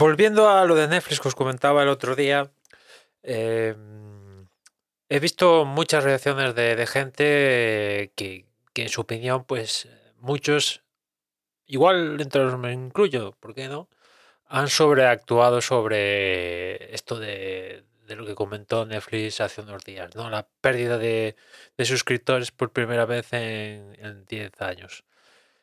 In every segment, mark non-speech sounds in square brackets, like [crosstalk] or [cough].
volviendo a lo de Netflix que os comentaba el otro día, eh, he visto muchas reacciones de, gente que, en su opinión, pues muchos, igual entre los me incluyo, ¿por qué no? Han sobreactuado sobre esto de, lo que comentó Netflix hace unos días, ¿no? La pérdida de, suscriptores por primera vez en, en 10 años.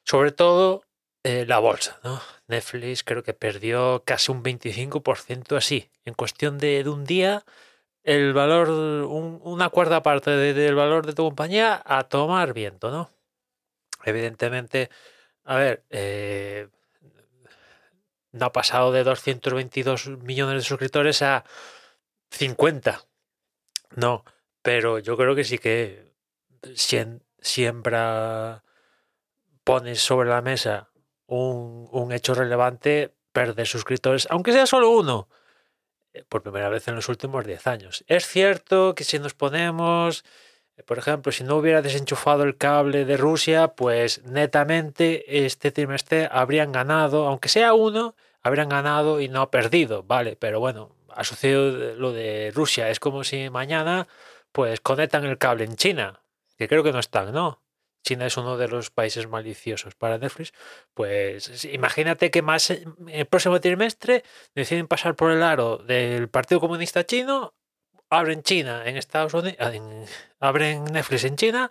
Sobre todo eh, la bolsa, ¿no? Netflix creo que perdió casi un 25% así. En cuestión de, de un día, el valor, un, una cuarta parte de, del valor de tu compañía a tomar viento, ¿no? Evidentemente, a ver, eh, no ha pasado de 222 millones de suscriptores a 50. No, pero yo creo que sí que siempre pones sobre la mesa un, un hecho relevante, perder suscriptores, aunque sea solo uno, eh, por primera vez en los últimos 10 años. Es cierto que si nos ponemos, eh, por ejemplo, si no hubiera desenchufado el cable de Rusia, pues netamente este trimestre habrían ganado, aunque sea uno, habrían ganado y no perdido, ¿vale? Pero bueno, ha sucedido lo de Rusia. Es como si mañana pues conectan el cable en China, que creo que no están, ¿no? China es uno de los países maliciosos para Netflix, pues imagínate que más el próximo trimestre deciden pasar por el aro del Partido Comunista Chino, abren China en Estados Unidos, en, [laughs] abren Netflix en China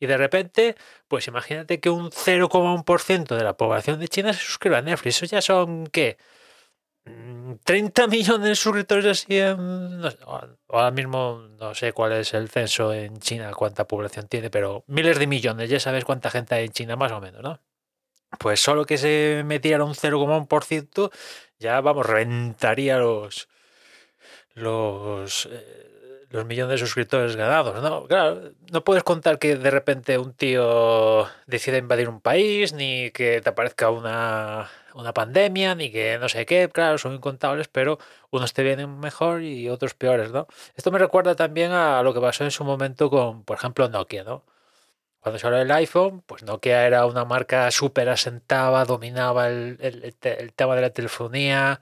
y de repente, pues imagínate que un 0,1% de la población de China se suscriba a Netflix. Eso ya son, ¿qué? 30 millones de suscriptores así en, no sé, ahora mismo no sé cuál es el censo en China, cuánta población tiene, pero miles de millones, ya sabes cuánta gente hay en China más o menos, ¿no? Pues solo que se metiera un 0,1% ya vamos, reventaría los los eh, los millones de suscriptores ganados, ¿no? Claro, no puedes contar que de repente un tío decida invadir un país, ni que te aparezca una una pandemia, ni que no sé qué, claro, son incontables, pero unos te vienen mejor y otros peores, ¿no? Esto me recuerda también a lo que pasó en su momento con, por ejemplo, Nokia, ¿no? Cuando salió el iPhone, pues Nokia era una marca súper asentada, dominaba el, el, el, tema de la telefonía.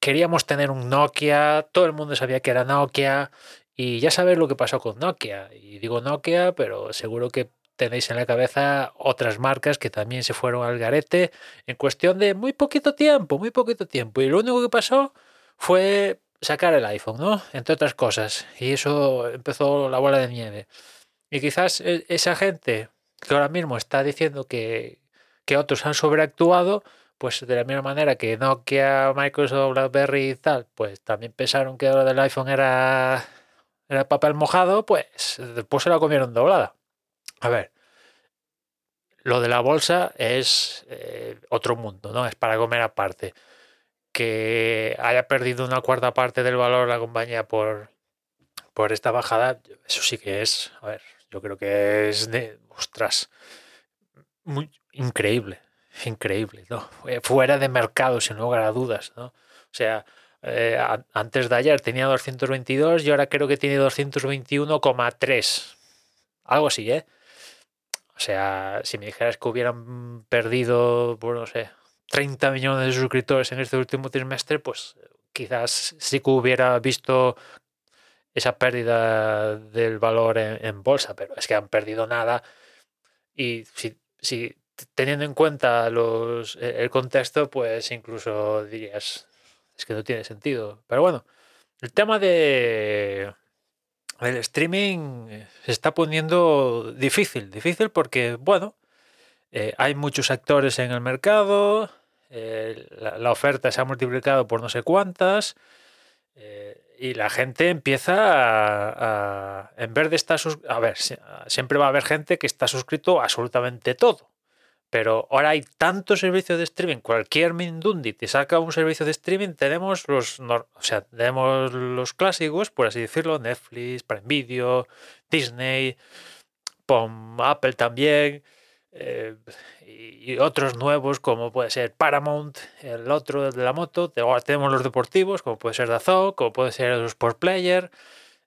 Queríamos tener un Nokia, todo el mundo sabía que era Nokia, y ya sabes lo que pasó con Nokia. Y digo Nokia, pero seguro que tenéis en la cabeza otras marcas que también se fueron al garete en cuestión de muy poquito tiempo, muy poquito tiempo. Y lo único que pasó fue sacar el iPhone, ¿no? Entre otras cosas. Y eso empezó la bola de nieve. Y quizás e, esa gente que ahora mismo está diciendo que, que otros han sobreactuado, pues de la misma manera que Nokia, Microsoft, BlackBerry y tal, pues también pensaron que lo del iPhone era, era papel mojado, pues después se la comieron doblada. A ver, lo de la bolsa es eh, otro mundo, ¿no? Es para comer aparte. Que haya perdido una cuarta parte del valor la compañía por, por esta bajada, eso sí que es, a ver, yo creo que es de, ostras, muy increíble, increíble, ¿no? Fuera de mercado, sin lugar a dudas, ¿no? O sea, eh, antes de ayer tenía 222 y ahora creo que tiene 221,3. Algo así, ¿eh? O sea, si me dijeras que hubieran perdido, bueno, no sé, 30 millones de suscriptores en este último trimestre, pues quizás sí que hubiera visto esa pérdida del valor en, bolsa, pero es que han perdido nada. Y si, si teniendo en cuenta los, el contexto, pues incluso dirías, es que no tiene sentido. Pero bueno, el tema de el streaming eh, se está poniendo difícil, difícil porque, bueno, eh, hay muchos actores en el mercado, eh, la, oferta se ha multiplicado por no sé cuántas, y la gente empieza a, a en vez de estar, a ver, siempre va a haber gente que está suscrito a absolutamente todo. Pero ahora hay tantos servicios de streaming, cualquier Mindundi te saca un servicio de streaming, tenemos los, o sea, tenemos los clásicos, por así decirlo, Netflix, Prime Video, Disney, POM, Apple también, eh, y otros nuevos como puede ser Paramount, el otro de la moto, ahora tenemos los deportivos, como puede ser Dazón, como puede ser los Sport Player,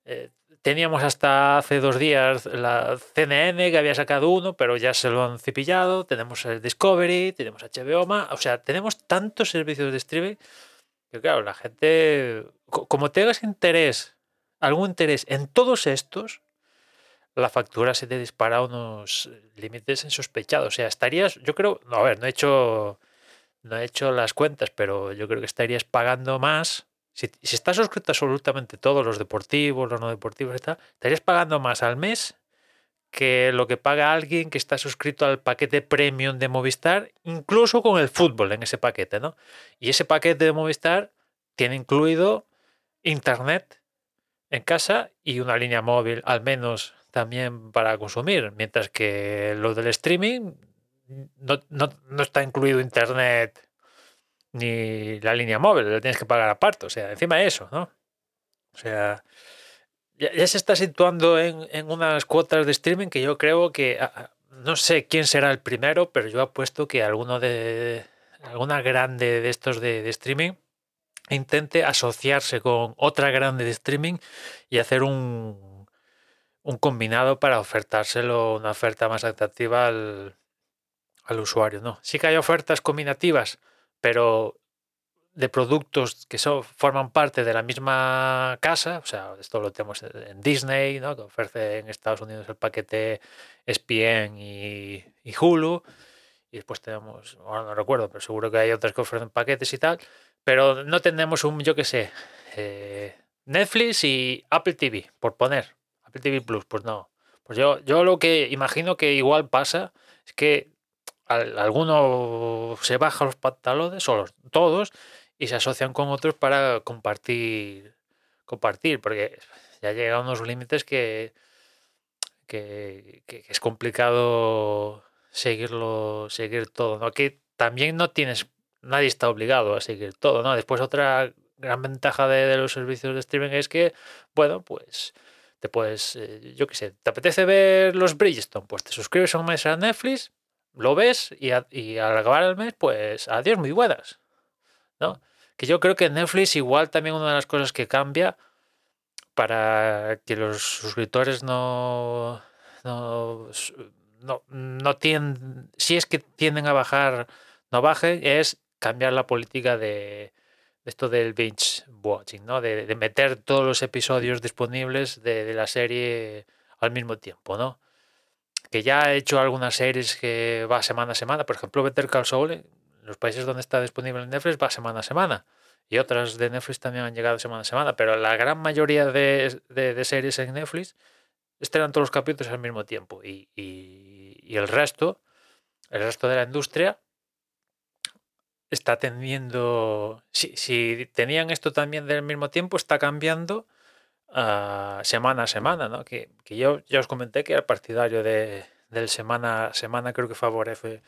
eh, teníamos hasta hace dos días la CNN que había sacado uno, pero ya se lo han cepillado. Tenemos el Discovery, tenemos HBO, o sea, tenemos tantos servicios de streaming que, claro, la gente, como tengas interés, algún interés en todos estos, la factura se te dispara a unos límites insospechados. O sea, estarías, yo creo, no, a ver, no he hecho, no he hecho las cuentas, pero yo creo que estarías pagando más si, estás suscrito absolutamente todos los deportivos, los no deportivos tal, estarías pagando más al mes que lo que paga alguien que está suscrito al paquete premium de Movistar, incluso con el fútbol en ese paquete, ¿no? Y ese paquete de Movistar tiene incluido internet en casa y una línea móvil, al menos también para consumir, mientras que lo del streaming no, no está incluido internet ni la línea móvil, la tienes que pagar aparte, o sea, encima de eso, ¿no? O sea, ya, se está situando en, unas cuotas de streaming que yo creo que, no sé quién será el primero, pero yo apuesto que alguno de, alguna grande de estos de, streaming intente asociarse con otra grande de streaming y hacer un, un combinado para ofertárselo, una oferta más atractiva al, al usuario, ¿no? Sí que hay ofertas combinativas pero de productos que son, forman parte de la misma casa, o sea, esto lo tenemos en Disney, ¿no? que ofrece en Estados Unidos el paquete ESPN y, Hulu, y después tenemos, ahora no recuerdo, pero seguro que hay otras que ofrecen paquetes y tal, pero no tenemos un, yo qué sé, eh, Netflix y Apple TV, por poner, Apple TV Plus, pues no. Pues yo, yo lo que imagino que igual pasa es que alguno se baja los pantalones, o todos, y se asocian con otros para compartir, compartir, porque ya llega a unos límites que, que, es complicado seguirlo, seguir todo, ¿no? Que también no tienes, nadie está obligado a seguir todo, ¿no? Después otra gran ventaja de, los servicios de streaming es que, bueno, pues te puedes, eh, yo qué sé, te apetece ver los Bridgestone, pues te suscribes a un mes a Netflix lo ves y, al acabar el mes, pues adiós, muy buenas. ¿no? Que yo creo que Netflix igual también una de las cosas que cambia para que los suscriptores no, no, no, tienden, si es que tienden a bajar, no bajen, es cambiar la política de, esto del binge watching, ¿no? De, meter todos los episodios disponibles de, la serie al mismo tiempo, ¿no? Que ya ha hecho algunas series que va semana a semana. Por ejemplo, Better Call Saul, en los países donde está disponible en Netflix, va semana a semana. Y otras de Netflix también han llegado semana a semana. Pero la gran mayoría de, de, series en Netflix estrenan todos los capítulos al mismo tiempo. Y, y, el resto, el resto de la industria está teniendo. Si, si tenían esto también del mismo tiempo, está cambiando semana a semana, ¿no? Que, yo ya os comenté que era partidario de, del semana a semana, creo que favorece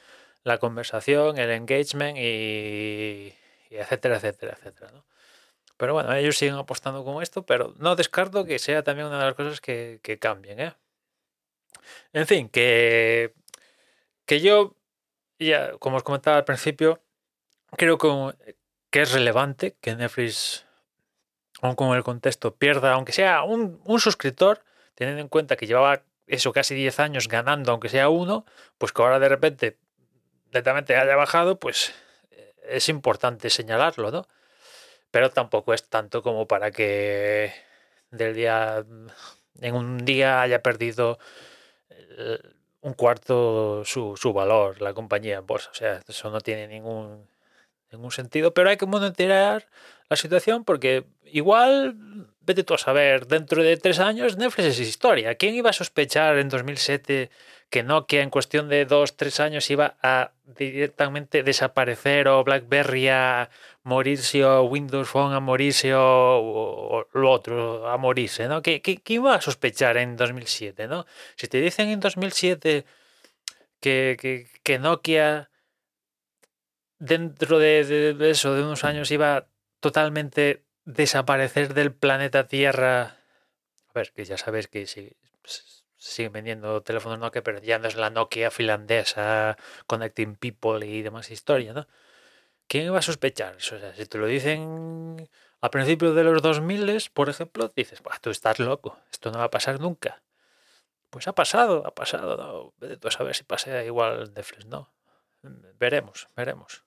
la conversación, el engagement y, etcétera, etcétera, etcétera, ¿no? Pero bueno, ellos siguen apostando con esto, pero no descarto que sea también una de las cosas que, que cambien, ¿eh? En fin, que, que yo, ya como os comentaba al principio, creo que, que es relevante que Netflix aún con el contexto, pierda, aunque sea un, suscriptor, teniendo en cuenta que llevaba eso casi 10 años ganando, aunque sea uno, pues que ahora de repente netamente haya bajado, pues eh, es importante señalarlo, ¿no? Pero tampoco es tanto como para que del día en un día haya perdido eh, un cuarto su, su valor la compañía en. O sea, eso no tiene ningún, ningún sentido, pero hay que monitorear la situación porque igual, vete tú a saber, dentro de tres años Netflix es historia. ¿Quién iba a sospechar en 2007 que Nokia en cuestión de dos, tres años iba a directamente desaparecer o BlackBerry a morirse o Windows Phone a morirse o, lo otro a morirse? ¿no? ¿Qué, iba a sospechar en 2007? ¿no? Si te dicen en 2007 que, que, que Nokia dentro de, eso, de unos años, iba totalmente desaparecer del planeta Tierra. A ver, que ya sabes que si, pues, siguen vendiendo teléfonos Nokia, pero ya no es la Nokia finlandesa, Connecting People y demás historia, ¿no? ¿Quién iba a sospechar? O sea, si te lo dicen a principios de los 2000, por ejemplo, dices, tú estás loco, esto no va a pasar nunca. Pues ha pasado, ha pasado, ¿no? Vete tú a saber si pasa igual de Fresno. Veremos, veremos.